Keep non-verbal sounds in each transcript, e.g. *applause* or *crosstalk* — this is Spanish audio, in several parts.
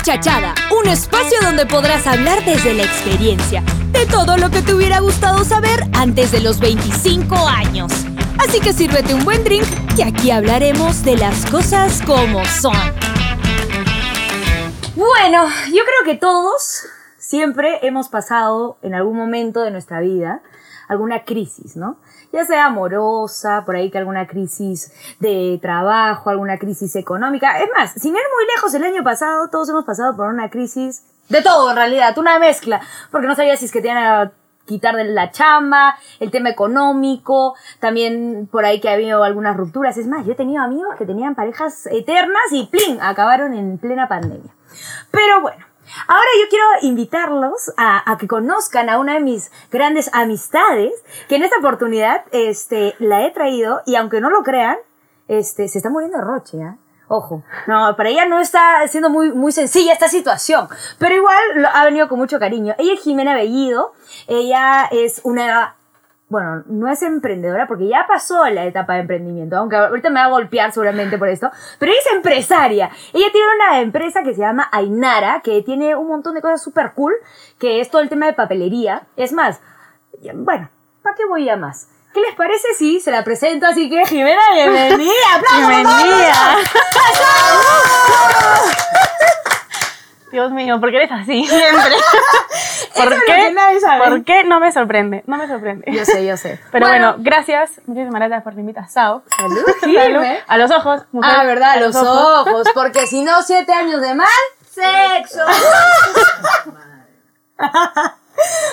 Muchachada, un espacio donde podrás hablar desde la experiencia de todo lo que te hubiera gustado saber antes de los 25 años. Así que sírvete un buen drink, que aquí hablaremos de las cosas como son. Bueno, yo creo que todos siempre hemos pasado en algún momento de nuestra vida alguna crisis, ¿no? Ya sea amorosa, por ahí que alguna crisis de trabajo, alguna crisis económica. Es más, sin ir muy lejos, el año pasado todos hemos pasado por una crisis de todo en realidad, una mezcla, porque no sabías si es que te a quitar la chamba, el tema económico, también por ahí que ha habido algunas rupturas. Es más, yo he tenido amigos que tenían parejas eternas y ¡plin! acabaron en plena pandemia. Pero bueno, Ahora yo quiero invitarlos a, que conozcan a una de mis grandes amistades, que en esta oportunidad este, la he traído y aunque no lo crean, este, se está muriendo de Roche, ¿eh? Ojo, no, para ella no está siendo muy, muy sencilla esta situación, pero igual ha venido con mucho cariño. Ella es Jimena Bellido, ella es una bueno, no es emprendedora porque ya pasó la etapa de emprendimiento, aunque ahorita me va a golpear seguramente por esto, pero ella es empresaria. Ella tiene una empresa que se llama Ainara, que tiene un montón de cosas súper cool, que es todo el tema de papelería. Es más, bueno, ¿para qué voy a más? ¿Qué les parece si se la presento así que Jimena, bienvenida? *laughs* ¡Bienvenida! Dios mío, ¿por qué eres así siempre? *laughs* ¿Por qué? ¿Por qué no me sorprende? No me sorprende. Yo sé, yo sé. Pero bueno, gracias. Muchísimas gracias por la invitación. Salud, *laughs* Salud. A los ojos. Mujer, ah, verdad, a los, ojos. Porque si no, siete años de mal, sexo. *laughs*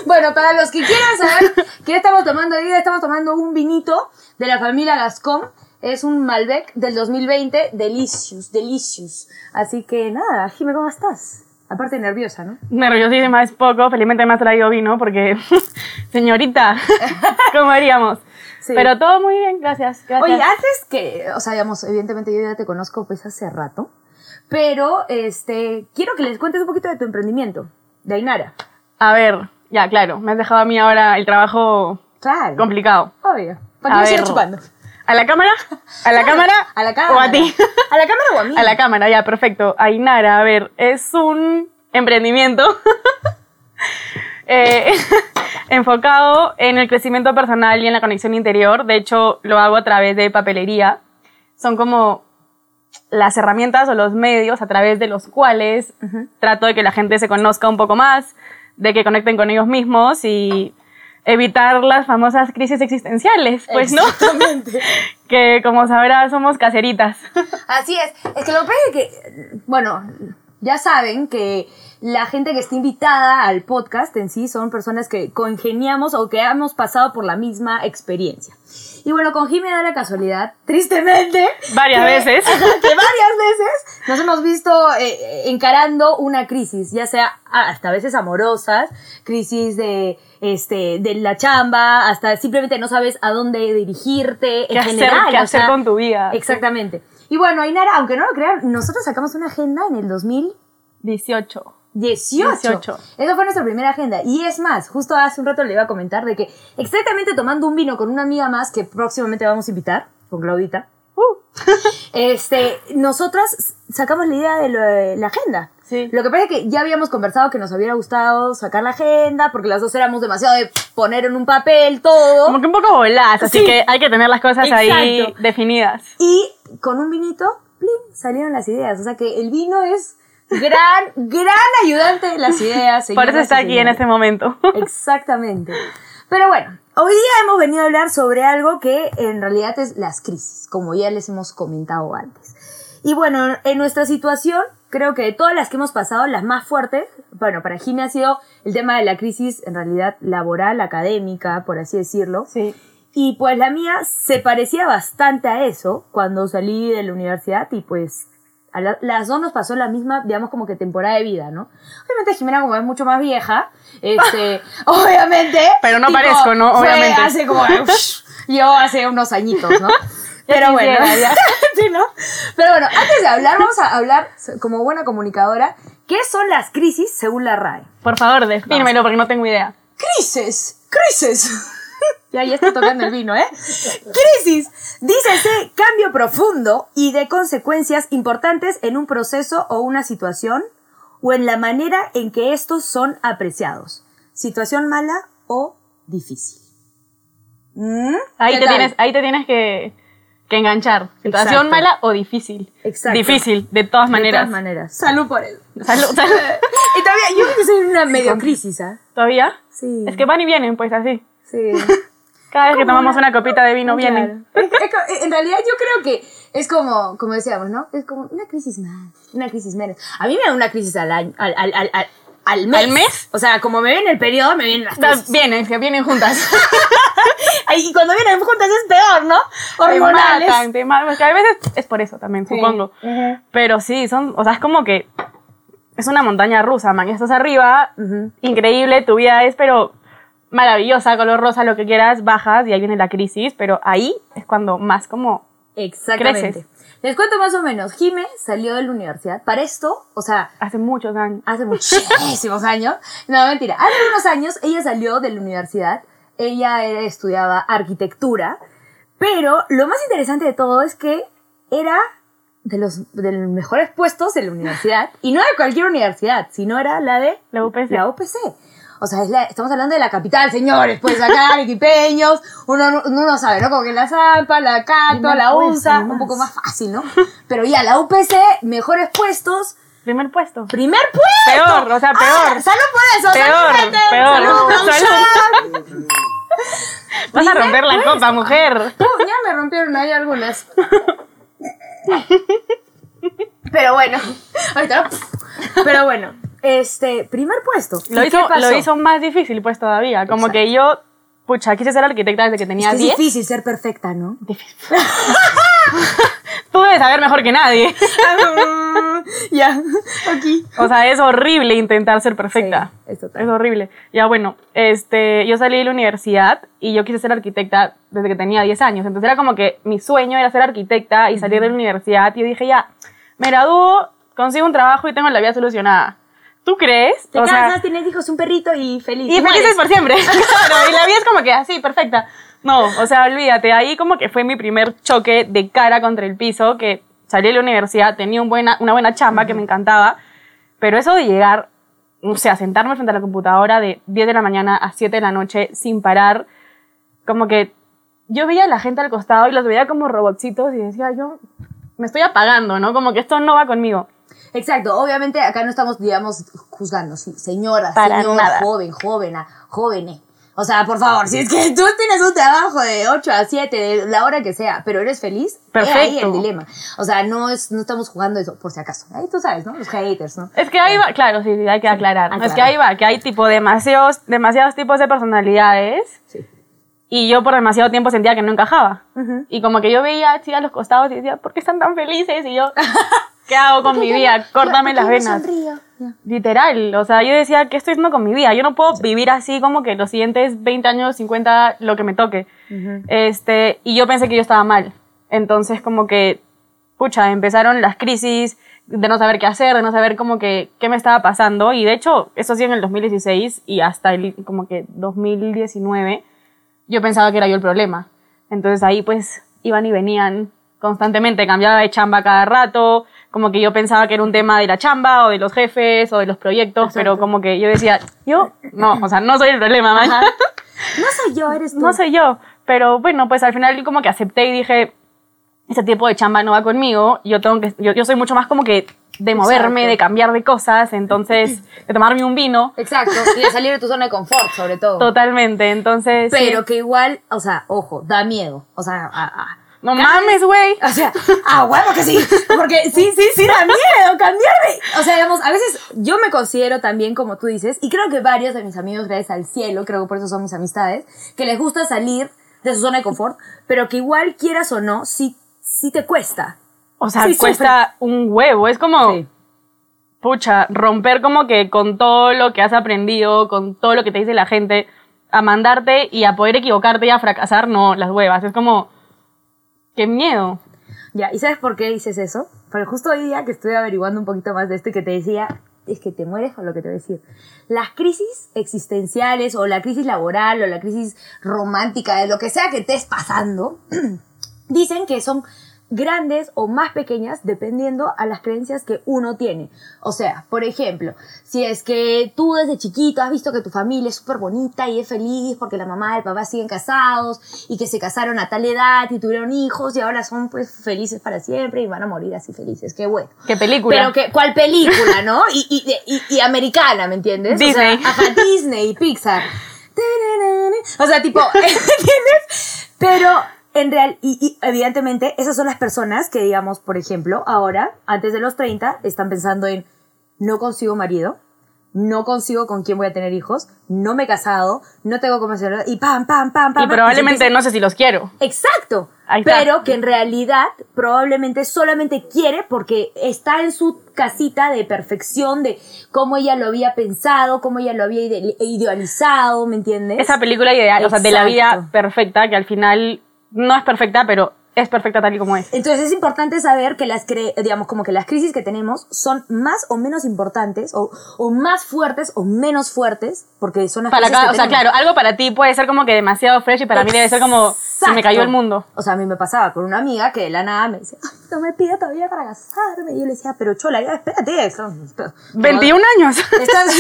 bueno, para los que quieran saber qué estamos tomando hoy, estamos tomando un vinito de la familia Gascón. Es un Malbec del 2020, delicious, delicious. Así que nada, Jimé, ¿cómo estás? Aparte nerviosa, ¿no? Nerviosísima es poco, felizmente me has traído vino porque, *laughs* señorita, *laughs* ¿cómo haríamos? Pero todo muy bien, gracias, gracias. Oye, antes que, o sea, digamos, evidentemente yo ya te conozco pues hace rato, pero este, quiero que les cuentes un poquito de tu emprendimiento, de Ainara. A ver, ya, claro, me has dejado a mí ahora el trabajo claro. complicado. Obvio. ¿Para chupando? ¿A la cámara? ¿A la cámara? ¿A la cámara? ¿O a ti? ¿A la cámara o a mí? *laughs* A la cámara, ya, perfecto. Ainara, a ver, es un emprendimiento *laughs* eh, *laughs* enfocado en el crecimiento personal y en la conexión interior. De hecho, lo hago a través de papelería. Son como las herramientas o los medios a través de los cuales trato de que la gente se conozca un poco más, de que conecten con ellos mismos y evitar las famosas crisis existenciales, pues, ¿no? *laughs* Que como sabrás somos caseritas. Así es. Es que lo que pasa es que, bueno, ya saben que la gente que está invitada al podcast en sí son personas que congeniamos o que hemos pasado por la misma experiencia. Y bueno, con Jimmy da la casualidad, tristemente. Varias veces. *laughs* que varias veces nos hemos visto eh, eh, encarando una crisis, ya sea hasta veces amorosas, crisis de, este, de la chamba, hasta simplemente no sabes a dónde dirigirte en general. ¿Qué hacer con tu vida? Exactamente. Y bueno, Ainara, aunque no lo crean, nosotros sacamos una agenda en el 2018. 18. Esa fue nuestra primera agenda. Y es más, justo hace un rato le iba a comentar de que exactamente tomando un vino con una amiga más que próximamente vamos a invitar, con Claudita. Uh. *laughs* este, nosotras sacamos la idea de, la agenda. Sí. Lo que pasa es que ya habíamos conversado que nos hubiera gustado sacar la agenda, porque las dos éramos demasiado de poner en un papel todo. Como que un poco volás, así que hay que tener las cosas ahí definidas. Y con un vinito, salieron las ideas. O sea que el vino es gran, gran ayudante de las ideas. Por eso está aquí en este momento. Exactamente. Pero bueno, hoy día hemos venido a hablar sobre algo que en realidad es las crisis, como ya les hemos comentado antes. Y bueno, en nuestra situación, creo que de todas las que hemos pasado, las más fuertes, bueno, para Jimmy ha sido el tema de la crisis en realidad laboral, académica, por así decirlo. Sí. Y pues la mía se parecía bastante a eso cuando salí de la universidad y pues a las dos nos pasó la misma, digamos, como que temporada de vida, ¿no? Obviamente Jimena, como es mucho más vieja, este, *laughs* obviamente. Pero no parezco, ¿no? Obviamente. Hace como, yo hace unos añitos, ¿no? *laughs* Pero bueno, *laughs* sí, ¿no? Pero bueno, antes de hablar, vamos a hablar como buena comunicadora, ¿qué son las crisis según la RAE? Por favor, defínmelo porque no tengo idea. Crisis, crisis. Ya, ya está tocando el vino, ¿eh? Crisis. Dícese cambio profundo y de consecuencias importantes en un proceso o una situación o en la manera en que estos son apreciados. Situación mala o difícil. ¿Mm? Ahí ¿Qué te, tal? tienes, ahí te tienes que, que enganchar. Situación Exacto. mala o difícil. Exacto. Difícil, de todas De maneras. todas maneras. Salud por eso. Salud, *laughs* salud. Y todavía, yo creo que soy en una medio crisis, ¿ah? ¿Todavía? Sí. Es que van y vienen, pues así. Sí. Cada vez que tomamos una- una copita de vino, Claro. vienen. Es- es co- en realidad yo creo que es como, como decíamos, ¿no? Es como una crisis más, una crisis menos. A mí me da una crisis al año, al, al, al, al, al mes. ¿Al mes? O sea, como me viene el periodo, me vienen las crisis. Vienen, que vienen juntas. *laughs* Y cuando vienen juntas es peor, ¿no? Te Hormonales. te matan. Porque a veces es por eso también, supongo. Pero sí, son, o sea, es como que es una montaña rusa, man. Estás arriba, increíble, tu vida es, pero maravillosa, color rosa, lo que quieras, bajas y ahí viene la crisis, pero ahí es cuando más como Exactamente. Creces. Les cuento más o menos. Jime salió de la universidad. Para esto, o sea, hace muchos años. hace *laughs* muchísimos años. No, mentira. Hace unos años ella salió de la universidad. Ella era- estudiaba arquitectura. Pero lo más interesante de todo es que era de los, de los mejores puestos en la universidad. Y no de cualquier universidad, sino era la de La UPC. la UPC. O sea, es la- estamos hablando de la capital, señores. Pues acá, *laughs* arequipeños, uno, no- uno no sabe, ¿no? Como que la Zampa, la Cato, la nomás. un poco más fácil, ¿no? *laughs* Pero ya, la UPC, mejores puestos, Primer puesto. primer puesto. Peor, o sea, peor. Ah, salud por eso, Peor, salud, peor. Salud, Salud. salud. Vas a romper la puesto. copa, mujer. No, ya me rompieron ahí algunas. *laughs* Pero bueno, ahorita. Pero bueno, este, primer puesto. Lo ¿Y hizo, lo hizo más difícil, pues todavía. Como Exacto. que yo, pucha, quise ser arquitecta desde que tenía Es que es 10. difícil ser perfecta, ¿no? *laughs* Tú debes saber mejor que nadie. *laughs* ya, aquí. O sea, es horrible intentar ser perfecta. Sí, es total. Es horrible. Ya bueno, este, yo salí de la universidad y yo quise ser arquitecta desde que tenía 10 años. Entonces era como que mi sueño era ser arquitecta y salir de la universidad. Y yo dije, ya, me gradúo, consigo un trabajo y tengo la vida solucionada. ¿Tú crees? Te O sea, casas, tienes hijos, un perrito y feliz. y felices por siempre. *laughs* claro, y la vida es como que así, perfecta. No, o sea, olvídate, ahí como que fue mi primer choque de cara contra el piso, que salí de la universidad, tenía un buena, una buena chamba que me encantaba, pero eso de llegar, o sea, sentarme frente a la computadora de 10 de la mañana a 7 de la noche sin parar, como que yo veía a la gente al costado y los veía como robotcitos y decía, yo me estoy apagando, ¿no? Como que esto no va conmigo. Exacto, obviamente acá no estamos, digamos, juzgando, sí, señora, Para señor, nada. joven, joven, jóvenes. O sea, por favor, si es que *laughs* tú tienes un trabajo de 8 a 7, de la hora que sea, pero eres feliz, es ahí Perfecto. el dilema. O sea, no, es, no estamos jugando eso, por si acaso. Ahí tú sabes, ¿no? Los haters, ¿no? Es que ahí va, claro, sí, sí, hay que aclarar. aclarar. Es que ahí va, que hay tipo demasiados, demasiados tipos de personalidades Sí. y yo por demasiado tiempo sentía que no encajaba. Y como que yo veía chicas a los costados y decía, ¿por qué están tan felices? Y yo, *laughs* ¿qué hago con mi vida? Córtame las venas. Literal, o sea, yo decía, ¿qué estoy haciendo con mi vida? Yo no puedo vivir así como que los siguientes 20 años, 50, lo que me toque. Este, y yo pensé que yo estaba mal. Entonces, como que, pucha, empezaron las crisis de no saber qué hacer, de no saber como que qué me estaba pasando. Y de hecho, eso sí en el 2016 y hasta el, como que 2019, yo pensaba que era yo el problema. Entonces ahí pues iban y venían constantemente, cambiaba de chamba cada rato, como que yo pensaba que era un tema de la chamba o de los jefes o de los proyectos, pero como que yo decía, yo, no, o sea, no soy el problema, man. Ajá. *laughs* No soy yo, eres tú. no soy yo, pero bueno, pues al final como que acepté y dije, ese tipo de chamba no va conmigo, yo tengo que, yo, yo soy mucho más como que de moverme, Exacto. de cambiar de cosas, entonces, de tomarme un vino, Exacto, y de salir de tu zona de confort, sobre todo. totalmente, entonces... sí. Pero que igual, o sea, ojo, da miedo. O sea, a- a- No mames, güey. O sea, ah, huevo que sí. Porque sí, sí, sí da miedo cambiarme. O sea, digamos, a veces yo me considero también, como tú dices, y creo que varios de mis amigos, gracias al cielo, creo que por eso son mis amistades, que les gusta salir de su zona de confort, pero que igual quieras o no, sí, sí te cuesta. O sea, Sí, cuesta un huevo. Es como, pucha, romper como que con todo lo que has aprendido, con todo lo que te dice la gente, a mandarte y a poder equivocarte y a fracasar, no, las huevas. Es como, qué miedo. Ya, ¿y sabes por qué dices eso? Porque justo hoy día que estuve averiguando un poquito más de esto y que te decía, es que te mueres con lo que te voy a decir. Las crisis existenciales o la crisis laboral o la crisis romántica, de lo que sea que estés pasando, *clears throat* dicen que son grandes o más pequeñas dependiendo a las creencias que uno tiene. O sea, por ejemplo, si es que tú desde chiquito has visto que tu familia es súper bonita y es feliz porque la mamá y el papá siguen casados y que se casaron a tal edad y tuvieron hijos y ahora son pues felices para siempre y van a morir así felices. Qué bueno. ¿Qué película? Pero que, ¿cuál película, no? Y, y, y, y americana, ¿me entiendes? Disney. O sea, ajá, Disney, Pixar. *laughs* O sea, tipo, *laughs* ¿entiendes? Pero en real, y, y, evidentemente, esas son las personas que, digamos, por ejemplo, ahora, antes de los 30, están pensando en no consigo marido, no consigo con quién voy a tener hijos, no me he casado, no tengo hacerlo, y pam, pam, pam, pam. Y probablemente no sé si los quiero. Exacto. Pero que en realidad probablemente solamente quiere porque está en su casita de perfección de cómo ella lo había pensado, cómo ella lo había ide- idealizado, ¿me entiendes? Esa película ideal, o sea, de la vida perfecta, que al final no es perfecta, pero es perfecta tal y como es. Entonces es importante saber que las, cre- digamos, como que las crisis que tenemos son más o menos importantes, o, o más fuertes o menos fuertes, porque son las Para crisis cada, que o sea, claro, algo para ti puede ser como que demasiado fresh y para mí debe ser como se me cayó el mundo. O sea, a mí me pasaba con una amiga que de la nada me decía, "Ay, no me pida todavía para casarme. Y yo le decía, pero chola, ya espérate. eso- 21 años. Estás,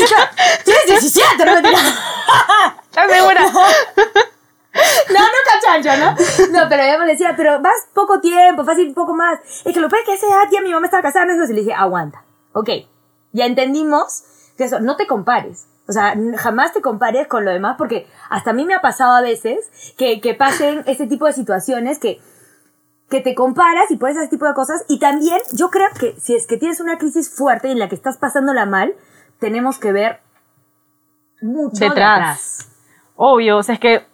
tienes 17, no mentira. *laughs* ¿Estás segura? *laughs* *laughs* No, no cachancho, ¿no? No, pero ella me decía, pero vas poco tiempo, fácil poco más. Es que lo que a esa edad ya mi mamá estaba casada, entonces le dije, aguanta. Ok, ya entendimos que eso, no te compares. O sea, jamás te compares con lo demás porque hasta a mí me ha pasado a veces que, que pasen ese tipo de situaciones que, que te comparas y por ese tipo de cosas. Y también yo creo que si es que tienes una crisis fuerte en la que estás pasándola mal, tenemos que ver mucho Detrás. detrás. Obvio, o sea, es que,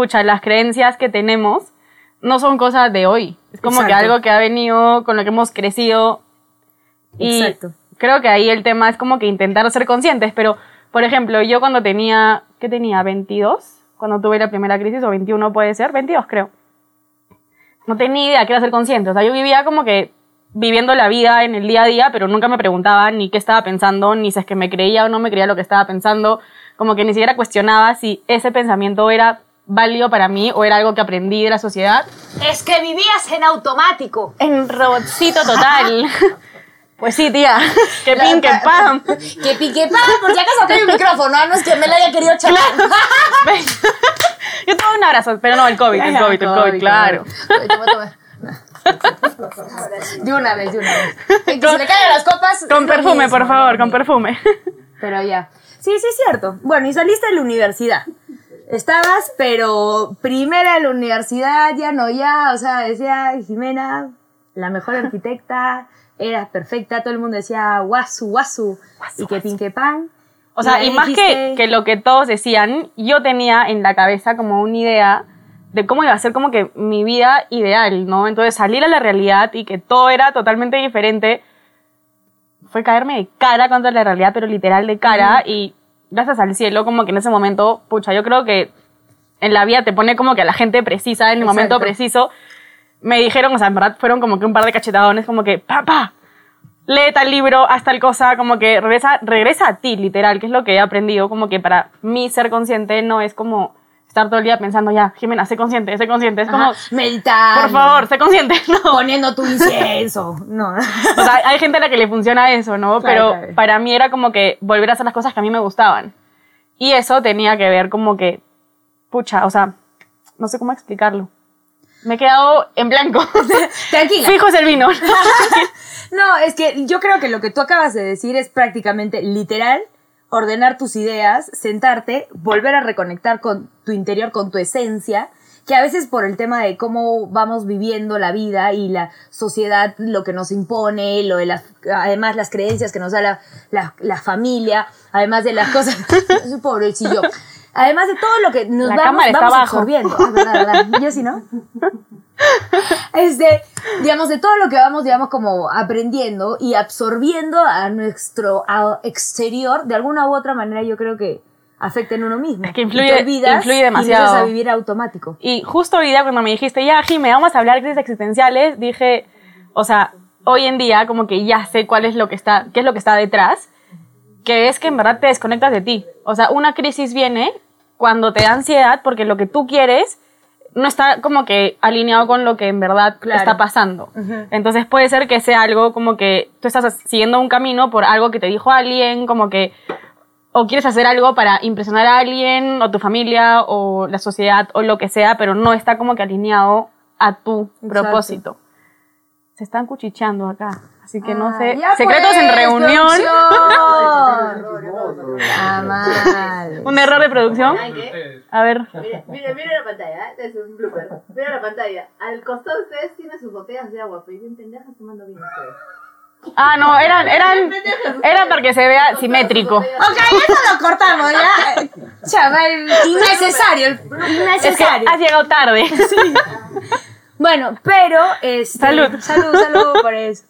pucha, las creencias que tenemos no son cosas de hoy. Es como que Exacto. algo que ha venido, con lo que hemos crecido. Y Exacto. creo que ahí el tema es como que intentar ser conscientes. Pero, por ejemplo, yo cuando tenía, ¿qué tenía? ¿22? Cuando tuve la primera crisis, o 21 puede ser, 22 creo. No tenía idea que era ser consciente. O sea, yo vivía como que viviendo la vida en el día a día, pero nunca me preguntaba ni qué estaba pensando, ni si es que me creía o no me creía lo que estaba pensando. Como que ni siquiera cuestionaba si ese pensamiento era válido para mí o era algo que aprendí de la sociedad. Es que vivías en automático. En robotcito total. *laughs* pues sí, tía. *laughs* Que pin, que pam. *laughs* Que pique pa, por si acaso hay un micrófono, ah, no es que me la haya querido chapar. Ven. Yo tuve un abrazo, pero no, el COVID, el COVID, el COVID, claro. Toma, toma. De una vez, de una vez. Que se le caigan las copas. Con perfume, por favor, con perfume. Pero ya. Sí, sí, es cierto. Bueno, y saliste de la universidad. Estabas, pero primera en la universidad, ya no, ya. O sea, decía Jimena, la mejor arquitecta, eras perfecta. Todo el mundo decía guasu, guasu. Y que pinque pan. O sea, y más que, que lo que todos decían, yo tenía en la cabeza como una idea de cómo iba a ser como que mi vida ideal, ¿no? Entonces salir a la realidad y que todo era totalmente diferente fue caerme de cara contra la realidad, pero literal de cara y gracias al cielo como que en ese momento, pucha, yo creo que en la vida te pone como que a la gente precisa en el momento preciso. Me dijeron, o sea, en verdad fueron como que un par de cachetadones, como que, papá, lee tal libro, haz tal cosa, como que regresa, regresa a ti, literal, que es lo que he aprendido, como que para mí ser consciente no es como estar todo el día pensando, ya, Jimena, sé consciente, sé consciente, es como, meditar. por favor, sé consciente, *laughs* no. Poniendo tu incienso. No. O sea, hay gente a la que le funciona eso, ¿no? Claro, Pero claro. para mí era como que volver a hacer las cosas que a mí me gustaban. Y eso tenía que ver como que, pucha, o sea, no sé cómo explicarlo. Me he quedado en blanco. *laughs* Tranquila. Fijo es el vino. *laughs* No, es que yo creo que lo que tú acabas de decir es prácticamente literal ordenar tus ideas, sentarte, volver a reconectar con tu interior, con tu esencia, que a veces por el tema de cómo vamos viviendo la vida y la sociedad, lo que nos impone, lo de las, además las creencias que nos da la, la, la familia, además de las *laughs* cosas, *laughs* pobrecillo, además de todo lo que nos La vamos, vamos absorbiendo. Ah, verdad, verdad. Yo sí, ¿no? *laughs* *laughs* este, digamos, de todo lo que vamos, digamos, como aprendiendo y absorbiendo a nuestro a exterior, de alguna u otra manera yo creo que afecta en uno mismo. Es que Y influye- te olvidas influye Y demasiado. empiezas a vivir automático. Y justo hoy día cuando me dijiste, ya, Jime, vamos a hablar de crisis existenciales, dije, o sea, hoy en día como que ya sé cuál es lo que está, qué es lo que está detrás, que es que en verdad te desconectas de ti. O sea, una crisis viene cuando te da ansiedad porque lo que tú quieres no está como que alineado con lo que en verdad Claro. está pasando. Entonces puede ser que sea algo como que tú estás siguiendo un camino por algo que te dijo alguien, como que o quieres hacer algo para impresionar a alguien, o tu familia, o la sociedad, o lo que sea, pero no está como que alineado a tu Exacto. propósito. Se están cuchicheando acá, así que no Ah, sé. Secretos en reunión. *laughs* Ah, mal. *laughs* Un error de producción. A ver. Mira, mira, mira la pantalla, ¿eh? es un blooper. Mira la pantalla. Al costado de ustedes tienen sus botellas de agua, pero bien pendejas tomando vino ustedes. Ah, no, eran, eran, era para que se vea simétrico. Ok, eso lo cortamos ya. Chaval, innecesario. Es que Innecesario. has llegado tarde. Bueno, pero este, Salud. salud, salud por eso.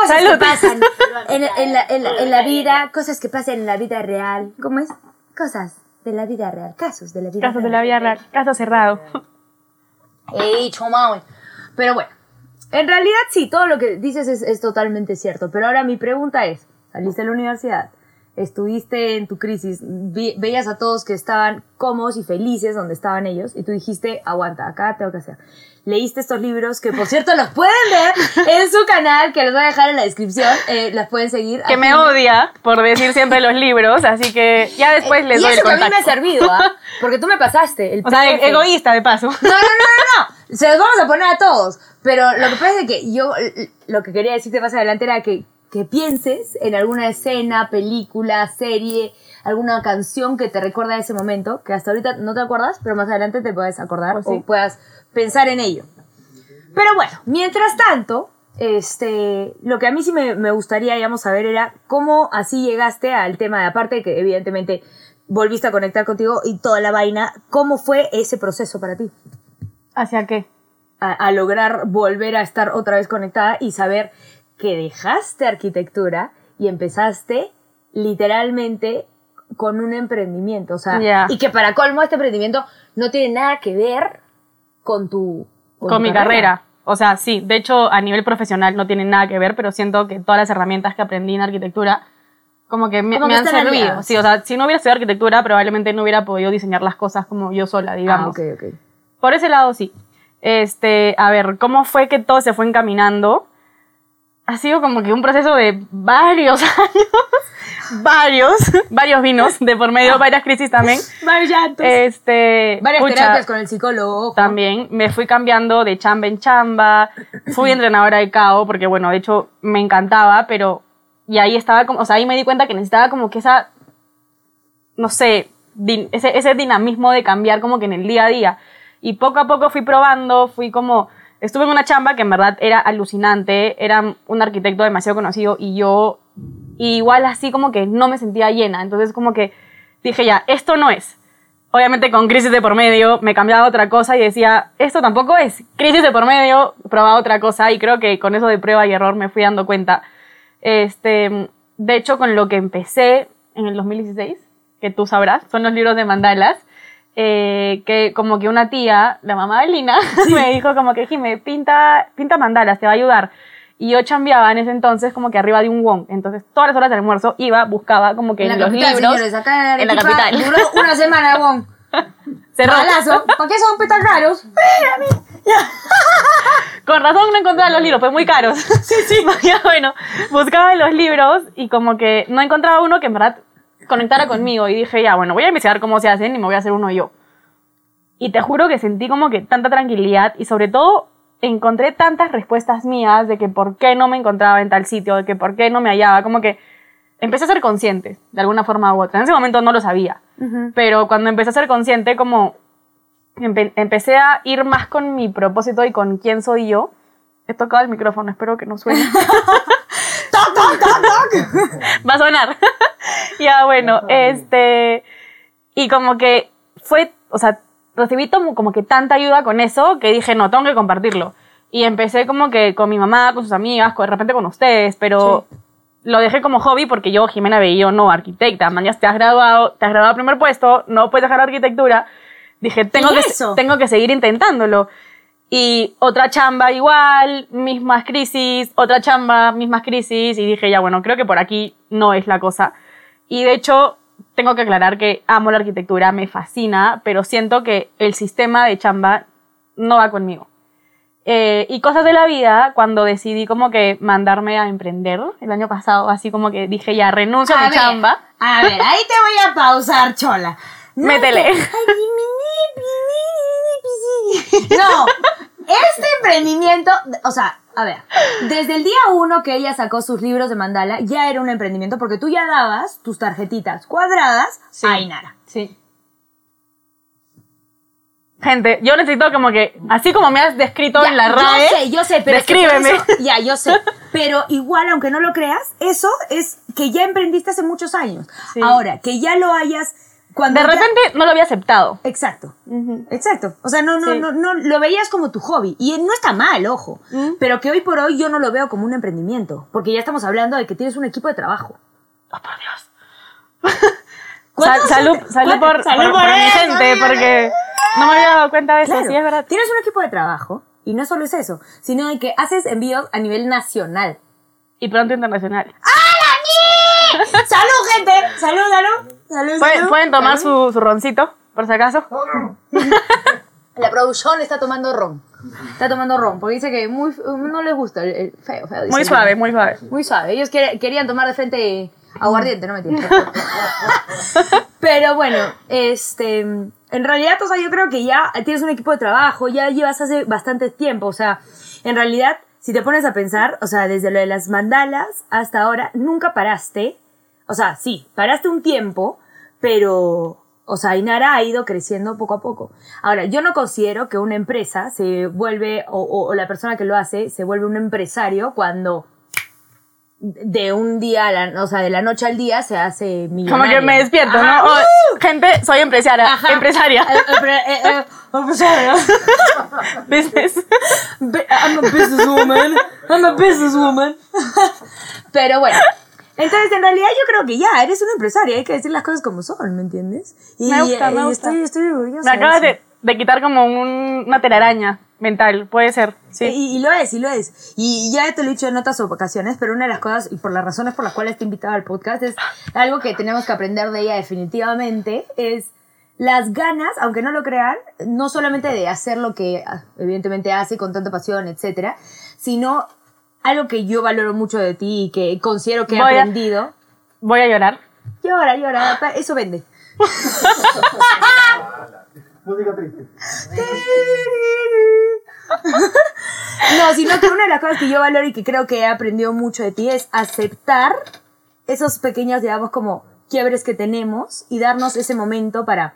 Cosas Salud. que pasan *laughs* en, en la, en, la, en la vida, cosas que pasan en la vida real. ¿Cómo es? Cosas de la vida real, casos de la vida Casos de real. la vida real. Caso cerrado. *laughs* He dicho, mami. Pero bueno, en realidad sí, todo lo que dices es, es totalmente cierto. Pero ahora mi pregunta es, saliste de la universidad, estuviste en tu crisis, vi- veías a todos que estaban cómodos y felices donde estaban ellos y tú dijiste, aguanta, acá tengo que hacer. Leíste estos libros que por *laughs* cierto los pueden ver en su canal, que los voy a dejar en la descripción, eh, las pueden seguir. Que me odia por decir siempre los libros, así que ya después les y doy eso el que a mí me ha contacto. servido, ¿ah? *laughs* Porque tú me pasaste el O sea, egoísta de paso. No, no, no, no, no. Se los vamos a poner a todos. Pero lo que pasa es que yo lo que quería decirte más adelante era que, que pienses en alguna escena, película, serie, alguna canción que te recuerda a ese momento, que hasta ahorita no te acuerdas, pero más adelante te puedes acordar Pues sí. o puedas pensar en ello. Pero bueno, mientras tanto, este, lo que a mí sí me, me gustaría, digamos, saber era cómo así llegaste al tema de aparte que evidentemente volviste a conectar contigo y toda la vaina, ¿cómo fue ese proceso para ti? ¿Hacia qué? a, a lograr volver a estar otra vez conectada y saber que dejaste arquitectura y empezaste literalmente con un emprendimiento. O sea, Ya. y que para colmo este emprendimiento no tiene nada que ver con tu... Con, tu mi carrera. O sea, sí, de hecho a nivel profesional no tiene nada que ver, pero siento que todas las herramientas que aprendí en arquitectura como que me, Como me que han servido. Sí, o sea, si no hubiera estudiado arquitectura, probablemente no hubiera podido diseñar las cosas como yo sola, digamos. Ah, ok, ok. Por ese lado, sí. Este, a ver, ¿cómo fue que todo se fue encaminando? Ha sido como que un proceso de varios *laughs* años, varios, varios vinos de por medio, varias crisis también. *laughs* Varios. Este, Varias pucha, terapias con el psicólogo. ojo. también me fui cambiando de chamba en chamba, fui entrenadora de cao, porque bueno, de hecho me encantaba, pero, y ahí estaba como, o sea, ahí me di cuenta que necesitaba como que esa, no sé, din- ese, ese dinamismo de cambiar como que en el día a día. Y poco a poco fui probando, fui como, estuve en una chamba que en verdad era alucinante, era un arquitecto demasiado conocido y yo igual así como que no me sentía llena, entonces como que dije ya, esto no es. Obviamente con crisis de por medio me cambiaba otra cosa y decía, esto tampoco es. Crisis de por medio, probaba otra cosa y creo que con eso de prueba y error me fui dando cuenta. Este, de hecho, con lo que empecé en el 2016, que tú sabrás, son los libros de mandalas, eh, que como que una tía, la mamá de Lina, *laughs* me dijo como que, Jime, pinta, pinta mandalas, te va a ayudar. Y yo chambeaba en ese entonces como que arriba de un wong. Entonces, todas las horas del almuerzo iba, buscaba como que en la los capital, libros. señores, acá en, en la capital. Duró una semana, bon. *laughs* Cerró. Malazo. ¿Para qué son petas raros? *laughs* Con razón no encontraba los libros, pues muy caros. Sí, sí. bueno, buscaba los libros y como que no encontraba uno que en verdad conectara conmigo. Y dije, ya, bueno, voy a investigar cómo se hacen y me voy a hacer uno yo. Y te juro que sentí como que tanta tranquilidad y sobre todo encontré tantas respuestas mías de que por qué no me encontraba en tal sitio, de que por qué no me hallaba, como que empecé a ser consciente de alguna forma u otra. En ese momento no lo sabía, pero cuando empecé a ser consciente como empe- empecé a ir más con mi propósito y con quién soy yo. He tocado el micrófono, espero que no suene. *laughs* *laughs* Va a sonar. *laughs* ya, bueno, este. Y como que fue, o sea, recibí como, que tanta ayuda con eso que dije, no, tengo que compartirlo. Y empecé como que con mi mamá, con sus amigas, con- de repente con ustedes, pero lo dejé como hobby porque yo, Jimena Bello, no, arquitecta, mañana te has graduado, te has graduado primer puesto, no puedes dejar arquitectura. Dije, tengo ¿Y que, eso? tengo que seguir intentándolo. Y otra chamba igual, mismas crisis, otra chamba, mismas crisis. Y dije, ya bueno, creo que por aquí no es la cosa. Y de hecho, tengo que aclarar que amo la arquitectura, me fascina, pero siento que el sistema de chamba no va conmigo. Eh, y cosas de la vida, cuando decidí como que mandarme a emprender el año pasado, así como que dije ya renuncio a, A mi ver, chamba, A ver, ahí te voy a pausar, chola. No, métele. No, este emprendimiento, o sea, a ver, desde el día uno que ella sacó sus libros de mandala, ya era un emprendimiento porque tú ya dabas tus tarjetitas cuadradas Sí. a Inara. Sí. Gente, yo necesito como que, así como me has descrito Ya, en la RAE, Yo sé, yo sé, pero es que descríbeme. eso- ya, yo sé. *laughs* Pero igual, aunque no lo creas, eso es que ya emprendiste hace muchos años. Sí. Ahora, que ya lo hayas. Cuando de ya- repente no lo había aceptado. Exacto. Exacto. O sea, no, no, Sí. no, no, lo veías como tu hobby. Y no está mal, ojo. Mm. Pero que hoy por hoy yo no lo veo como un emprendimiento. Porque ya estamos hablando de que tienes un equipo de trabajo. Oh, por Dios. *laughs* ¿Cuántos- Sal- salud, salud por, Salud por- por por mi gente, porque no me había dado cuenta de eso, Claro, sí, es verdad. Tienes un equipo de trabajo. Y no solo es eso, sino de que haces envíos a nivel nacional. Y pronto internacional. *laughs* ¡Salud, gente! ¡Salud, salud! ¡Salud, ¿Pueden, salud! pueden tomar su, su roncito, por si acaso? *laughs* La producción está tomando ron. Está tomando ron, porque dice que muy, no les gusta el, el feo, feo. Muy suave, muy suave. Muy suave. Ellos querían tomar de frente aguardiente, no me *laughs* Pero bueno, este, en realidad, o sea, yo creo que ya tienes un equipo de trabajo, ya llevas hace bastante tiempo, o sea, en realidad, si te pones a pensar, o sea, desde lo de las mandalas hasta ahora, nunca paraste, o sea, sí, paraste un tiempo, pero, o sea, Inara ha ido creciendo poco a poco. Ahora, yo no considero que una empresa se vuelve, o, o- o la persona que lo hace, se vuelve un empresario cuando de un día, a la, o sea, de la noche al día se hace Como millonario. que me despierto, Ajá. ¿no? Oh, gente, soy empresaria. Ajá. Empresaria. Eh, eh, eh, empresario. *laughs* Business. I'm a businesswoman. I'm a businesswoman. *laughs* Pero bueno. Entonces, en realidad, yo creo que ya eres una empresaria. Hay que decir las cosas como son, ¿me entiendes? Y, Me gusta, me y gusta. Estoy, estoy orgullosa. Me acabas de quitar como un- una telaraña mental, puede ser. Sí. Y, y lo es, y lo es. Y ya te lo he dicho en otras ocasiones, pero una de las cosas, y por las razones por las cuales te he invitado al podcast, es algo que tenemos que aprender de ella definitivamente, es las ganas, aunque no lo crean, no solamente de hacer lo que ah, evidentemente hace con tanta pasión, etcétera, sino algo que yo valoro mucho de ti y que considero que he Voy a- aprendido. Voy a llorar. Llora, llora, eso vende. Música triste. No, sino que una de las cosas que yo valoro y que creo que he aprendido mucho de ti es aceptar esos pequeños, digamos, como quiebres que tenemos y darnos ese momento para,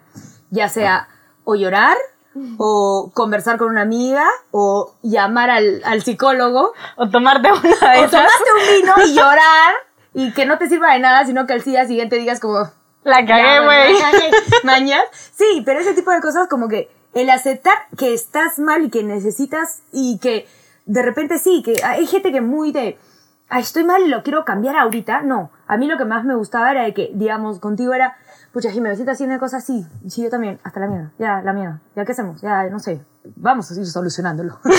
ya sea, o llorar, o conversar con una amiga, o llamar al, al psicólogo, O tomarte una de o tomarte un vino y *laughs* llorar, y que no te sirva de nada, sino que al día siguiente digas como, La cagué, güey. *laughs* Mañas. Sí, pero ese tipo de cosas como que el aceptar que estás mal y que necesitas y que de repente sí, que hay gente que muy de, ay, estoy mal y lo quiero cambiar ahorita. No, a mí lo que más me gustaba era de que, digamos, contigo era, pucha, Jimmy, me siento haciendo cosas así. Sí, yo también, hasta la mierda, ya, la mierda. ¿Ya qué hacemos? Ya, no sé, vamos a ir solucionándolo. *laughs*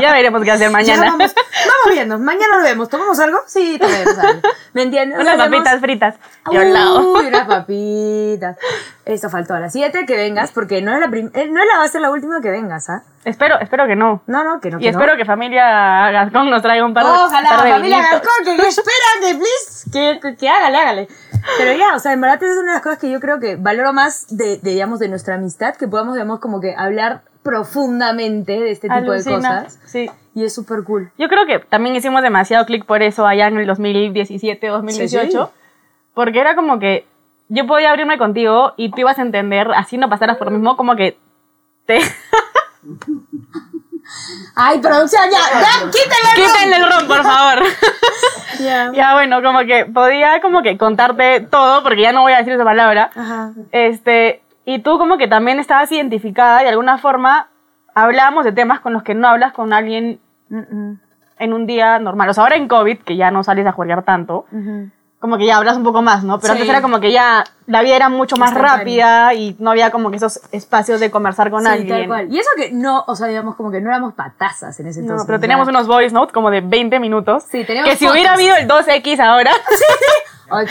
Ya veremos qué hacer mañana. vamos, vamos viendo, mañana lo vemos. ¿Tomamos algo? Sí, tomemos algo. ¿Me entiendes? Unas papitas fritas. Uy, unas papitas. Eso faltó a las 7 que vengas, porque no es la eh, no es la va a ser la última que vengas, ¿ah? Espero, espero que no. No, no, que no. Y que no. espero que familia Gascón nos traiga un par de Ojalá, familia vinitos. Gascón, que, que please, que, que, que hágale, hágale. Pero ya, o sea, en verdad es una de las cosas que yo creo que valoro más de, de, digamos, de nuestra amistad, que podamos, digamos, como que hablar profundamente de este tipo de cosas. Sí. Y es súper cool. Yo creo que también hicimos demasiado clic por eso allá en el 2017, 2018. Sí, sí. Porque era como que yo podía abrirme contigo y tú ibas a entender, así no pasaras por lo mismo, como que te... *laughs* Ay, producción, ya, ya, quítale. Quítenle el ron, por favor. *laughs* Ya. *laughs* ya, bueno, como que podía como que contarte todo, porque ya no voy a decir esa palabra. Ajá. Este, y tú como que también estabas identificada y de alguna forma hablábamos de temas con los que no hablas con alguien Mm, mm, en un día normal. O sea, ahora en COVID, que ya no sales a jugar tanto, como que ya hablas un poco más, ¿no? Pero Sí. antes era como que ya la vida era mucho más rápida y no había como que esos espacios de conversar con Sí, alguien. tal cual. Y eso que no, o sea, digamos como que no éramos patazas en ese No, entonces. pero o teníamos unos voice notes como de 20 minutos. Sí, teníamos Que si hubiera habido el 2X ahora, *laughs* *laughs* Ok.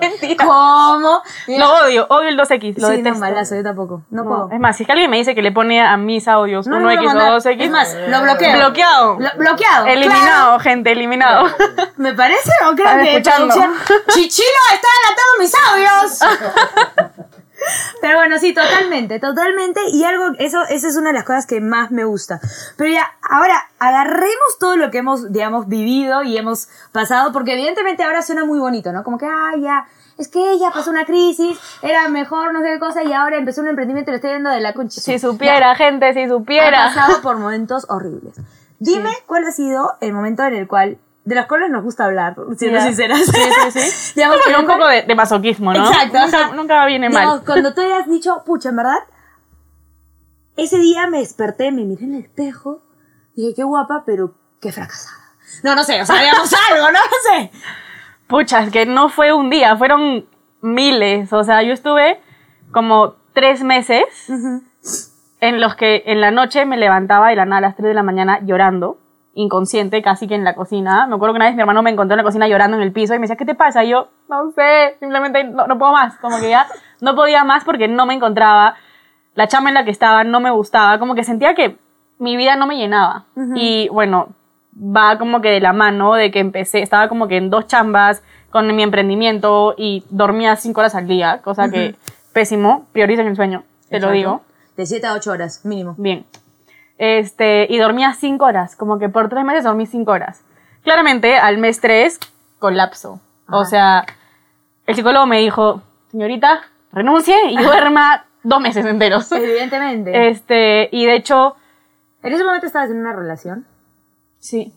mentira. ¿Cómo? Lo odio, odio el 2X, lo sí, detesto. no, malazo, yo tampoco. No, No, puedo. Es más, si es que alguien me dice que le pone a mis audios No, 1X no me lo o manda. 2X, Es más, lo bloqueo. bloqueado. Lo- bloqueado. Eliminado, gente, eliminado. *laughs* Me parece, o creo que escuchando. Chichilo está adelantando mis audios. *laughs* Pero bueno, sí, totalmente, totalmente. Y algo, eso, esa es una de las cosas que más me gusta. Pero ya, ahora, agarremos todo lo que hemos, digamos, vivido y hemos pasado, porque evidentemente ahora suena muy bonito, ¿no? Como que, ah, ya, es que ella pasó una crisis, era mejor, no sé qué cosa, y ahora empezó un emprendimiento y lo estoy viendo de la concha. Si supiera, gente, si Ha supiera. pasado por momentos horribles. Dime cuál ha sido el momento en el cual, de los cuales nos gusta hablar, siendo Ya. sinceras. Sí, sí, sí. *laughs* Digamos Como que un poco de, de masoquismo, ¿no? Exacto, Nunca, o sea, nunca viene Digamos, mal. cuando tú hayas dicho, pucha, en verdad, ese día me desperté, me miré en el espejo, dije, qué guapa, pero qué fracasada. No, no sé, o sea, digamos *laughs* algo, no, no sé. Pucha, es que no fue un día, fueron miles. O sea, yo estuve como tres meses en los que en la noche me levantaba de la nada a las 3 de la mañana llorando, inconsciente, casi que en la cocina. Me acuerdo que una vez mi hermano me encontró en la cocina llorando en el piso y me decía, ¿qué te pasa? Y yo, no sé, simplemente no, no puedo más. Como que ya no podía más porque no me encontraba. La chamba en la que estaba no me gustaba. Como que sentía que mi vida no me llenaba. Y bueno, va como que de la mano de que empecé, estaba como que en dos chambas con mi emprendimiento y dormía cinco horas al día, cosa que pésimo, prioricen el sueño, te lo digo. De 7 a 8 horas, mínimo. Bien. Este, y dormía cinco horas, como que por tres meses dormí cinco horas. Claramente, al mes tres, colapso. O sea, el psicólogo me dijo, señorita, renuncie y duerma dos meses enteros. *laughs* Evidentemente. Este, y de hecho, ¿En ese momento estabas en una relación? sí,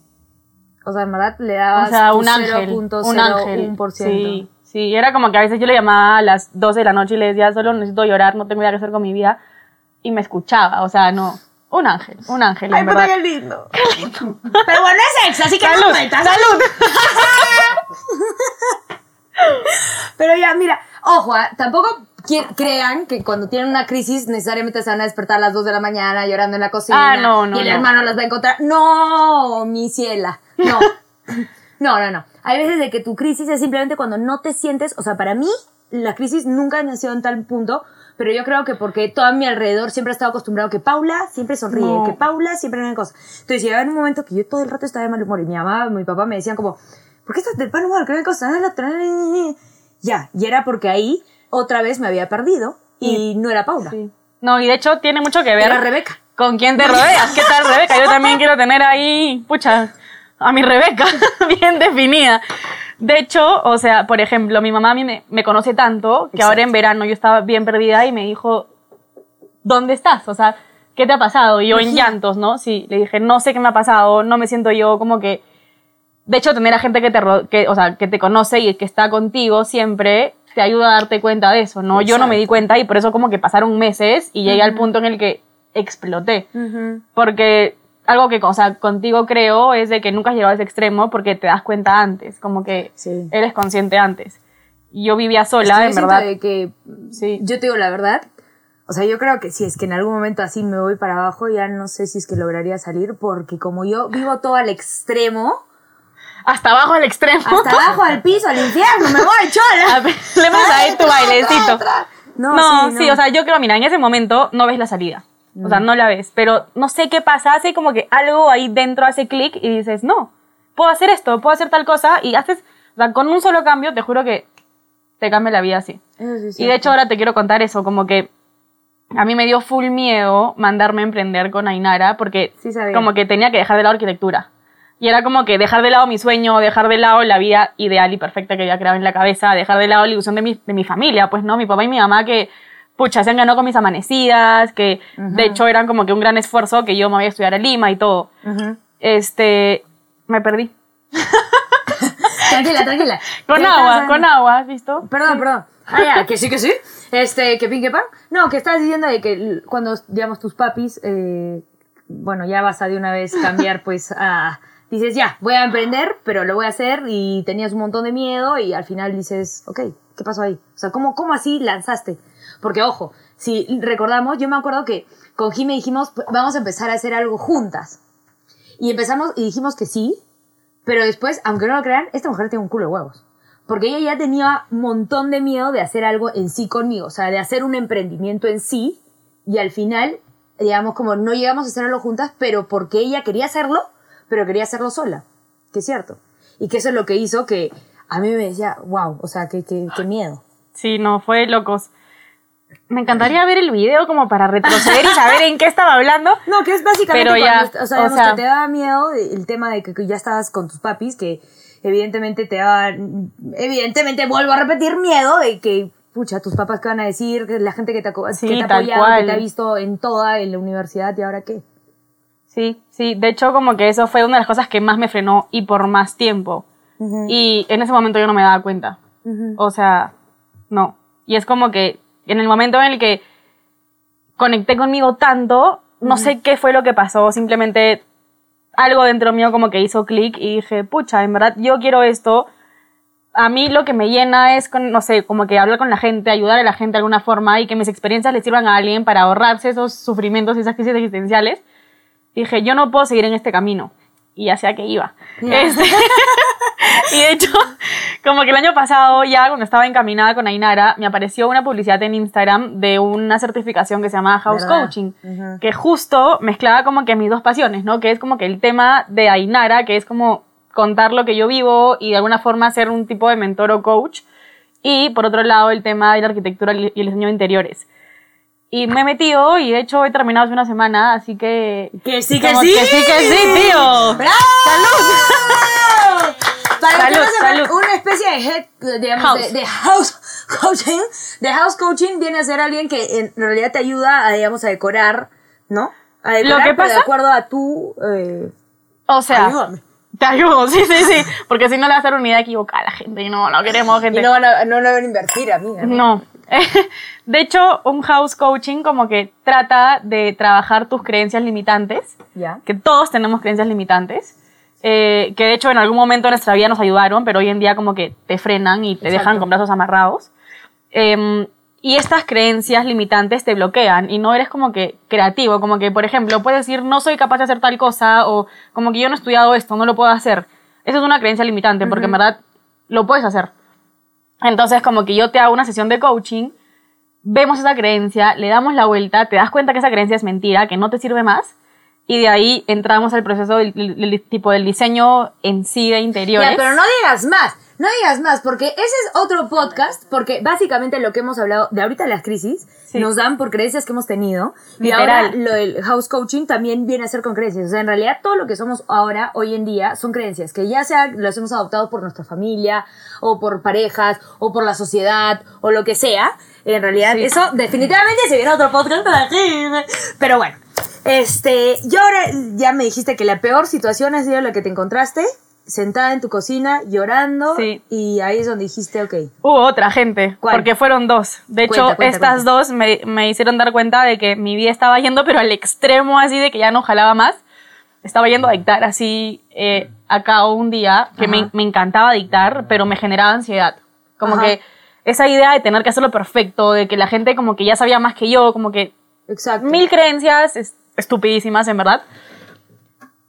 O sea, en verdad le o dabas sea, tu un ángel, 0.01%. un ángel. Sí, sí, era como que a veces yo le llamaba a las 12 de la noche y le decía, solo necesito llorar, no tengo idea qué hacer con mi vida. Y me escuchaba, o sea, no, un ángel, un ángel, en verdad. qué lindo. Pero bueno, es ex, así que no Salud, cuenta. salud. *laughs* Pero ya, mira, ojo, ah, tampoco crean que cuando tienen una crisis necesariamente se van a despertar a las 2 de la mañana llorando en la cocina. Ah, no, no, Y el no. hermano las va a encontrar. No, mi ciela. No. *laughs* no, no, no. Hay veces de que tu crisis es simplemente cuando no te sientes, o sea, para mí la crisis nunca nació en tal punto, pero yo creo que porque todo a mi alrededor siempre ha estado acostumbrado que Paula siempre sonríe, No. que Paula siempre hace cosas. Entonces llegaba en un momento que yo todo el rato estaba de mal humor y mi mamá, mi papá me decían como, ¿por qué estás de mal humor? ¿Qué? Ah, la otra, Ya, y era porque ahí otra vez me había perdido y no era Paula, Sí. No, y de hecho tiene mucho que ver era Rebeca. con quién te rodeas. ¿Qué tal, Rebeca? Yo también quiero tener ahí, pucha, a mi Rebeca *laughs* bien definida. De hecho, o sea, por ejemplo, mi mamá a mí me, me conoce tanto que ahora en verano yo estaba bien perdida y me dijo, ¿dónde estás? O sea, ¿qué te ha pasado? Y yo en llantos, ¿no? Sí, le dije, no sé qué me ha pasado, no me siento yo como que... De hecho, tener a gente que te, que, o sea, que te conoce y que está contigo siempre te ayuda a darte cuenta de eso, ¿no? Yo no me di cuenta y por eso como que pasaron meses y llegué al punto en el que exploté. Porque algo que, o sea, contigo creo es de que nunca has llegado a ese extremo porque te das cuenta antes, como que Sí. eres consciente antes. Y yo vivía sola, yo en verdad. de que, Sí. yo te digo la verdad, o sea, yo creo que si es que en algún momento así me voy para abajo, ya no sé si es que lograría salir, porque como yo vivo todo al extremo, Hasta abajo al extremo. hasta *laughs* abajo, al piso, al infierno, me voy, chola. Le pones ahí tu *laughs* bailecito. No, No, sí, sí, o sea, yo creo, mira, en ese momento no ves la salida. O sea, no la ves. Pero no sé qué pasa, hace como que algo ahí dentro hace clic y dices, no, puedo hacer esto, puedo hacer tal cosa. Y haces, o sea, con un solo cambio, te juro que te cambia la vida así. Sí Y de hecho ahora te quiero contar eso, como que a mí me dio full miedo mandarme a emprender con Ainara porque Sí como que tenía que dejar de lado arquitectura. Y era como que dejar de lado mi sueño, dejar de lado la vida ideal y perfecta que había creado en la cabeza, dejar de lado la ilusión de mi, de mi familia, pues no, mi papá y mi mamá que, pucha, se han ganado con mis amanecidas, que de hecho eran como que un gran esfuerzo que yo me voy a estudiar a Lima y todo. Ujú. Este, me perdí. *laughs* Tranquila, tranquila. Con ¿Qué agua, con agua, ¿has visto? Perdón, perdón. Ah, ya, que sí, que sí. Este, que pin, que pan. No, que estás diciendo de que cuando, digamos, tus papis, eh, bueno, ya vas a de una vez cambiar, pues, a... Dices, ya, voy a emprender, pero lo voy a hacer y tenías un montón de miedo y al final dices, ok, ¿qué pasó ahí? O sea, ¿cómo, cómo así lanzaste? Porque, ojo, si recordamos, yo me acuerdo que con Jime dijimos, "Pues, vamos a empezar a hacer algo juntas. Y empezamos y dijimos que sí, pero después, aunque no lo crean, esta mujer tiene un culo de huevos. Porque ella ya tenía un montón de miedo de hacer algo en sí conmigo, o sea, de hacer un emprendimiento en sí, y al final, digamos, como no llegamos a hacerlo juntas, pero porque ella quería hacerlo, pero quería hacerlo sola, que es cierto. Y que eso es lo que hizo que a mí me decía, wow, o sea, qué, qué, qué miedo. Sí, no, fue locos. Me encantaría ver el video como para retroceder y saber en qué estaba hablando. *laughs* No, que es básicamente Pero ya, cuando, o sea, o sea- que te daba miedo el tema de que, que ya estabas con tus papis, que evidentemente te daba, evidentemente vuelvo a repetir, miedo de que, pucha, tus papás qué van a decir, la gente que te, Sí, que te que te ha visto en toda, en la universidad, y ahora qué. Sí, sí. De hecho, como que eso fue una de las cosas que más me frenó y por más tiempo. Y en ese momento yo no me daba cuenta. O sea, no. Y es como que en el momento en el que conecté conmigo tanto, no sé qué fue lo que pasó, simplemente algo dentro mío como que hizo clic y dije, pucha, en verdad yo quiero esto. A mí lo que me llena es, con, no sé, como que hablar con la gente, ayudar a la gente de alguna forma y que mis experiencias le sirvan a alguien para ahorrarse esos sufrimientos y esas crisis existenciales. Dije, yo no puedo seguir en este camino. Y hacia que iba. Este, *laughs* *laughs* y de hecho, como que el año pasado, ya cuando estaba encaminada con Ainara, me apareció una publicidad en Instagram de una certificación que se llama House ¿Verdad? Coaching, Ujú. que justo mezclaba como que mis dos pasiones, ¿no? Que es como que el tema de Ainara, que es como contar lo que yo vivo y de alguna forma ser un tipo de mentor o coach. Y por otro lado, el tema de la arquitectura y el diseño de interiores. Y me he metido y de hecho he terminado hace una semana, así que... Que sí, como Que sí, que sí, tío. ¡Bravo! ¡Salud! *laughs* Para Salud, que no sepan, una especie de head, digamos, House. De, de house *laughs* coaching, de house coaching viene a ser alguien que en realidad te ayuda a, digamos, a decorar, ¿no? A decorar, que pero de pasa- acuerdo a tu, eh, O sea... ayúdame. Te ayudo, *laughs* sí, sí, sí. Porque si no le vas a dar una idea equivocada a la gente y no, no queremos gente. Y no a, no van a invertir, amiga. No. *laughs* De hecho, un house coaching como que trata de trabajar tus creencias limitantes, Ya. que todos tenemos creencias limitantes, eh, que de hecho en algún momento de nuestra vida nos ayudaron, pero hoy en día como que te frenan y te Exacto. dejan con brazos amarrados. Em, y estas creencias limitantes te bloquean y no eres como que creativo, como que, por ejemplo, puedes decir, no soy capaz de hacer tal cosa o como que yo no he estudiado esto, no lo puedo hacer. Esa es una creencia limitante porque en verdad lo puedes hacer. Entonces, como que yo te hago una sesión de coaching, vemos esa creencia, le damos la vuelta, te das cuenta que esa creencia es mentira, que no te sirve más, y de ahí entramos al proceso del, del- del tipo del diseño en sí de interiores. Ya, pero no digas más, no digas más, porque ese es otro podcast, porque básicamente lo que hemos hablado de ahorita las crisis Sí. nos dan por creencias que hemos tenido. Y Literal. ahora lo del house coaching también viene a ser con creencias. O sea, en realidad todo lo que somos ahora, hoy en día, son creencias, que ya sea los hemos adoptado por nuestra familia, o por parejas, o por la sociedad, o lo que sea. En realidad, Sí. eso definitivamente se viene a otro podcast para aquí. Pero bueno. Este, yo ahora ya me dijiste que la peor situación ha sido la que te encontraste, sentada en tu cocina, llorando, Sí. y ahí es donde dijiste, ok, Hubo otra gente, ¿Cuál? porque fueron dos. De hecho, Cuenta, estas cuenta. dos me, me hicieron dar cuenta de que mi vida estaba yendo, pero al extremo así de que ya no jalaba más. Estaba yendo a dictar así eh, acá un día, que me, me encantaba dictar, pero me generaba ansiedad. Como Ajá. que esa idea de tener que hacerlo perfecto, de que la gente como que ya sabía más que yo, como que exacto. mil creencias es- estupidísimas, en verdad.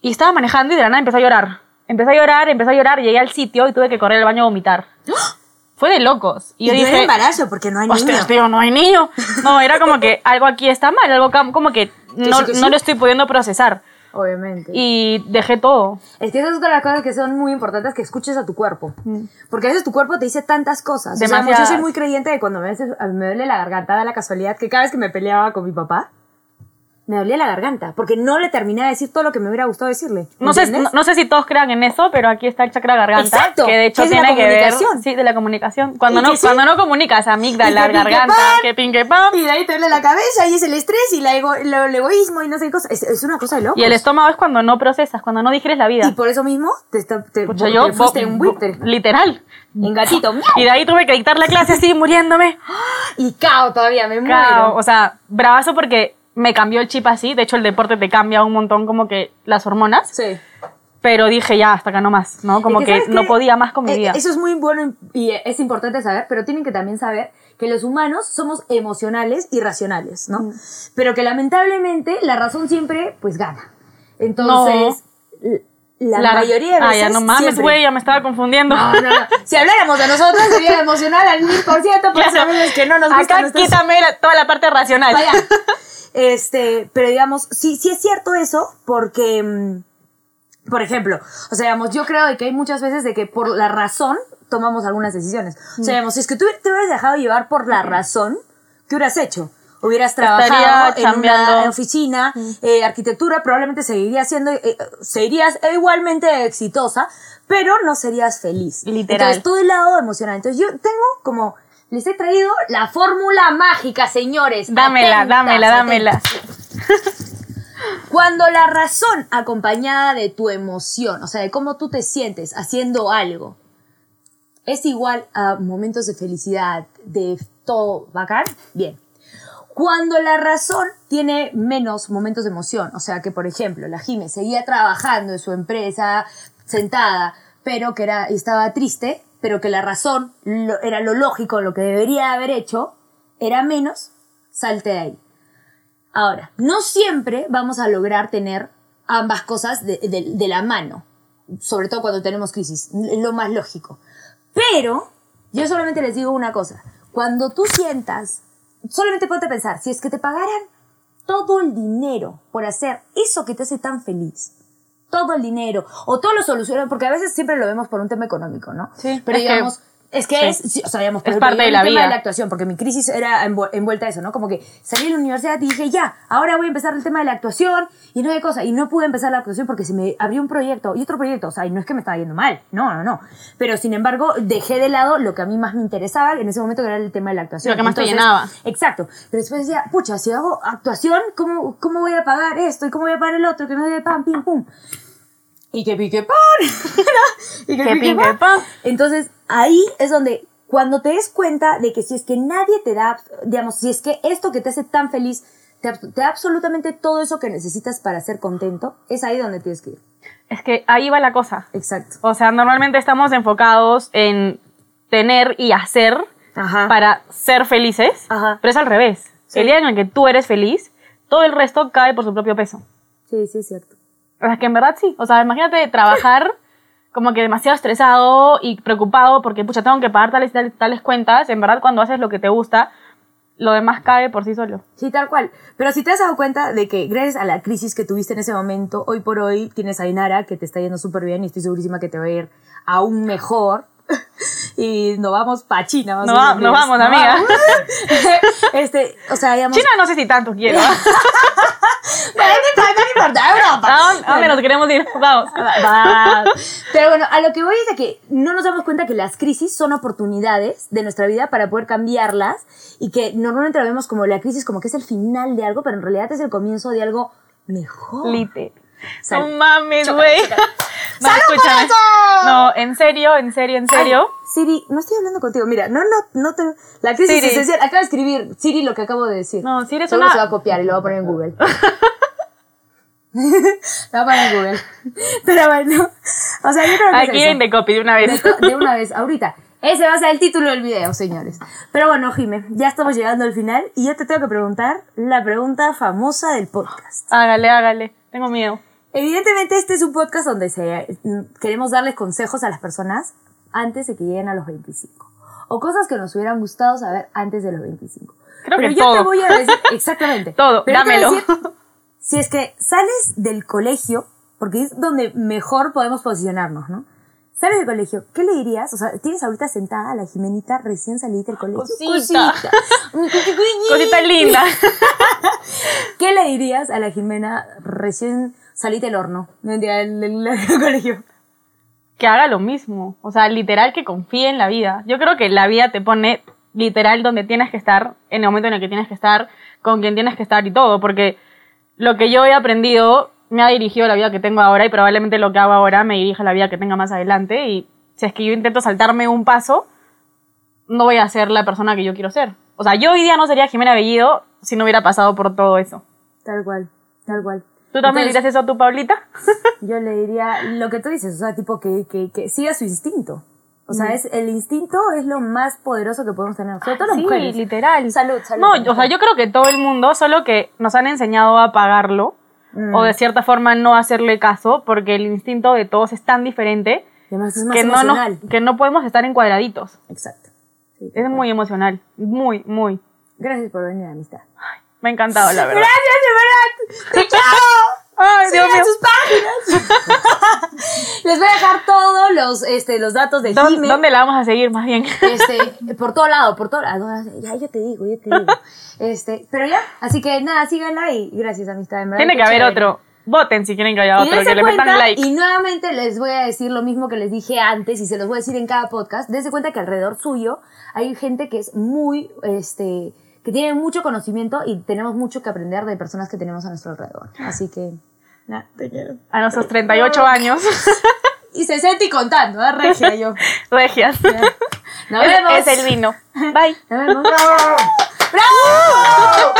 Y estaba manejando y de la nada empecé a llorar. Empecé a llorar, empecé a llorar, llegué al sitio y tuve que correr al baño a vomitar. *gasps* Fue de locos. Y yo dije, embarazo porque no hay hostia, niño. tío, no hay niño. No, era como que *laughs* algo aquí está mal, algo como que no, sí, que sí. no lo estoy pudiendo procesar. Obviamente. Y dejé todo. Es que esa es otra de las cosas que son muy importantes, que escuches a tu cuerpo. Porque a veces tu cuerpo te dice tantas cosas. O sea, yo Demasiadas. soy muy creyente de cuando me, me duele la garganta, da la casualidad que cada vez que me peleaba con mi papá, me dolía la garganta. Porque no le terminé de decir todo lo que me hubiera gustado decirle. No sé, no, no sé si todos crean en eso, pero aquí está el chakra garganta. Exacto, Que de hecho que es de la tiene que ver. comunicación. Sí, de la comunicación. Cuando, no, sí. cuando no comunicas, amígdala, garganta, pan. que pinque pam. Y de ahí te duele la cabeza y es el estrés y la ego- lo- el egoísmo y no sé qué cosa. Es, es una cosa de loco. Y el estómago es cuando no procesas, cuando no digieres la vida. Y por eso mismo te, está- te, Pucha, te yo, fuiste bo- en bo- buitre. literal. En gatito. *laughs* Y de ahí tuve que dictar la clase así, muriéndome. *gasps* Y cao todavía, me Cao. muero. O sea, bravazo porque me cambió el chip así. De hecho, el deporte te cambia un montón como que las hormonas. Sí. Pero dije, ya, hasta acá no más, ¿no? Como Es que, ¿sabes no podía más con mi Eh, vida. Eso es muy bueno y es importante saber, pero tienen que también saber que los humanos somos emocionales y racionales, ¿no? Pero que lamentablemente la razón siempre, pues, gana. Entonces, l- la, La- mayoría de veces. Ah, ya no mames, güey, ya me estaba confundiendo. No, no, no. Si habláramos de nosotros sería emocional al mil por ciento, pero *laughs* Claro. sabemos que no nos gusta Acá nuestras- quítame la- toda la parte racional. Vaya. Este, pero digamos, sí, sí es cierto eso, porque, mm, por ejemplo, o sea, digamos, yo creo de que hay muchas veces de que por la razón tomamos algunas decisiones. O sea, digamos, si es que tú te hubieras dejado llevar por la razón, ¿qué hubieras hecho? Hubieras Estaría trabajado en una oficina, eh, arquitectura, probablemente seguirías siendo, eh, seguirías igualmente exitosa, pero no serías feliz. Literal. Entonces, todo el lado emocional. Entonces, yo tengo como, les he traído la fórmula mágica, señores. Dámela, Atentas, dámela, dámela. Cuando la razón acompañada de tu emoción, o sea, de cómo tú te sientes haciendo algo, es igual a momentos de felicidad, de todo bacán, bien. Cuando la razón tiene menos momentos de emoción, o sea que, por ejemplo, la Jime seguía trabajando en su empresa, sentada, pero que era, estaba triste, pero que la razón era lo lógico, lo que debería haber hecho, era menos, salte de ahí. Ahora, no siempre vamos a lograr tener ambas cosas de, de- de la mano, sobre todo cuando tenemos crisis, lo más lógico. Pero yo solamente les digo una cosa, cuando tú sientas, solamente ponte a pensar, si es que te pagaran todo el dinero por hacer eso que te hace tan feliz, todo el dinero, o todo lo solucionan, porque a veces siempre lo vemos por un tema económico, ¿no? Sí, Pero es que- digamos, es que sí. es, sí, o sea, digamos, por Es parte de la vida. de la actuación, porque mi crisis era envu- envuelta a eso, ¿no? Como que salí de la universidad y dije, ya, ahora voy a empezar el tema de la actuación y no hay cosa. Y no pude empezar la actuación porque se me abrió un proyecto y otro proyecto. O sea, y no es que me estaba yendo mal, no, no, no. Pero sin embargo, dejé de lado lo que a mí más me interesaba en ese momento, que era el tema de la actuación. Lo que más te llenaba. Exacto. Pero después decía, pucha, si hago actuación, ¿cómo, cómo voy a pagar esto? ¿Y cómo voy a pagar el otro? Que no de pan, pim, pum. Y que pique pan. *laughs* y Que pique pan. entonces, ahí es donde cuando te des cuenta de que si es que nadie te da, digamos, si es que esto que te hace tan feliz te, te da absolutamente todo eso que necesitas para ser contento, es ahí donde tienes que ir. Es que ahí va la cosa. Exacto. O sea, normalmente estamos enfocados en tener y hacer Ajá. para ser felices, Ajá. pero es al revés. Sí. El día en el que tú eres feliz, todo el resto cae por su propio peso. Sí, sí, es cierto. O sea, que en verdad sí. O sea, imagínate trabajar como que demasiado estresado y preocupado porque, pucha, tengo que pagar tales, tales, tales cuentas. En verdad, cuando haces lo que te gusta, lo demás cae por sí solo. Sí, tal cual. Pero si te has dado cuenta de que gracias a la crisis que tuviste en ese momento, hoy por hoy tienes a Inara que te está yendo súper bien y estoy segurísima que te va a ir aún mejor. *laughs* y nos vamos pa' China. Nos o va- menos. nos vamos, amiga. vamos. *laughs* este, o sea, digamos... China no sé si tanto quiero. *laughs* Pero no importa, no Europa. ¿A dónde- a dónde nos queremos ir? Vamos. Va. Pero bueno, a lo que voy es de que no nos damos cuenta que las crisis son oportunidades de nuestra vida para poder cambiarlas y que normalmente lo vemos como la crisis como que es el final de algo, pero en realidad es el comienzo de algo mejor. Lite. Salud. No mames, güey. No. *laughs* No, en serio, en serio, en serio. Ay, Siri, no estoy hablando contigo. Mira, no, no, no te. La crisis Siri. esencial. Acaba de escribir Siri lo que acabo de decir. No, Siri es Seguro una- se va a copiar y lo va a poner en *laughs* Google. *laughs* lo va a poner en Google. Pero bueno. O sea, yo creo que es Aquí eso. en The Copy de una De, vez. de una vez, ahorita. Ese va a ser el título del video, señores. Pero bueno, Jime, ya estamos llegando al final y yo te tengo que preguntar la pregunta famosa del podcast. Hágale, hágale. Tengo miedo. Evidentemente este es un podcast donde se, mm, queremos darles consejos a las personas antes de que lleguen a los 25. O cosas que nos hubieran gustado saber antes de los 25. Creo Pero que yo todo. *laughs* *laughs* te voy a decir, exactamente. Todo, Pero dámelo. decir, si es que sales del colegio, porque es donde mejor podemos posicionarnos, ¿no? Sales del colegio, ¿qué le dirías? O sea, tienes ahorita sentada a la Jimenita recién salida del colegio. Cosita. Cosita. *laughs* Cosita linda. *laughs* ¿Qué le dirías a la Jimena recién salida del horno? No mentira, del, del- del *laughs* colegio. que haga lo mismo. O sea, literal que confíe en la vida. Yo creo que la vida te pone literal donde tienes que estar, en el momento en el que tienes que estar, con quien tienes que estar y todo. Porque lo que yo he aprendido me ha dirigido la vida que tengo ahora y probablemente lo que hago ahora me dirige a la vida que tenga más adelante. Y si es que yo intento saltarme un paso, no voy a ser la persona que yo quiero ser. O sea, yo hoy día no sería Jimena Bellido si no hubiera pasado por todo eso. Tal cual, tal cual. ¿Tú también Entonces, dirías eso a tu Paulita? *laughs* Yo le diría lo que tú dices, o sea, tipo que, que, que siga su instinto. O sea, es, el instinto es lo más poderoso que podemos tener, sobre todo las Sí, mujeres. literal. Salud, salud. No, o sea, yo creo que todo el mundo, solo que nos han enseñado a apagarlo, Mm. o de cierta forma no hacerle caso porque el instinto de todos es tan diferente además es más que no, nos- emocional. que no podemos estar en cuadraditos. Exacto. Sí. Es muy emocional, muy, muy. Gracias por venir, amistad. Me ha encantado, la verdad. Gracias, de verdad. ¡Te quiero! Ay, Dios mío. sus páginas. *laughs* Les voy a dejar todos los, este, los datos de ¿Dó- Jime. ¿Dónde la vamos a seguir más bien? Este, *laughs* por todo lado, por todo lado. Ya, yo te digo, yo te digo. Este, pero ya, así que nada, síganla y gracias, amistad. en verdad, Tiene que haber chévere. otro. Voten si quieren que haya otro, que le metan like. Y nuevamente les voy a decir lo mismo que les dije antes y se los voy a decir en cada podcast. Dense cuenta que alrededor suyo hay gente que es muy, este, que tiene mucho conocimiento y tenemos mucho que aprender de personas que tenemos a nuestro alrededor. Así que, nada, te quiero. A nuestros 38 años. Y 60 y contando, ¿eh? Regia yo. Regias. Nos Es- vemos. Es el vino. Bye. Nos vemos. *laughs* ¡Bravo!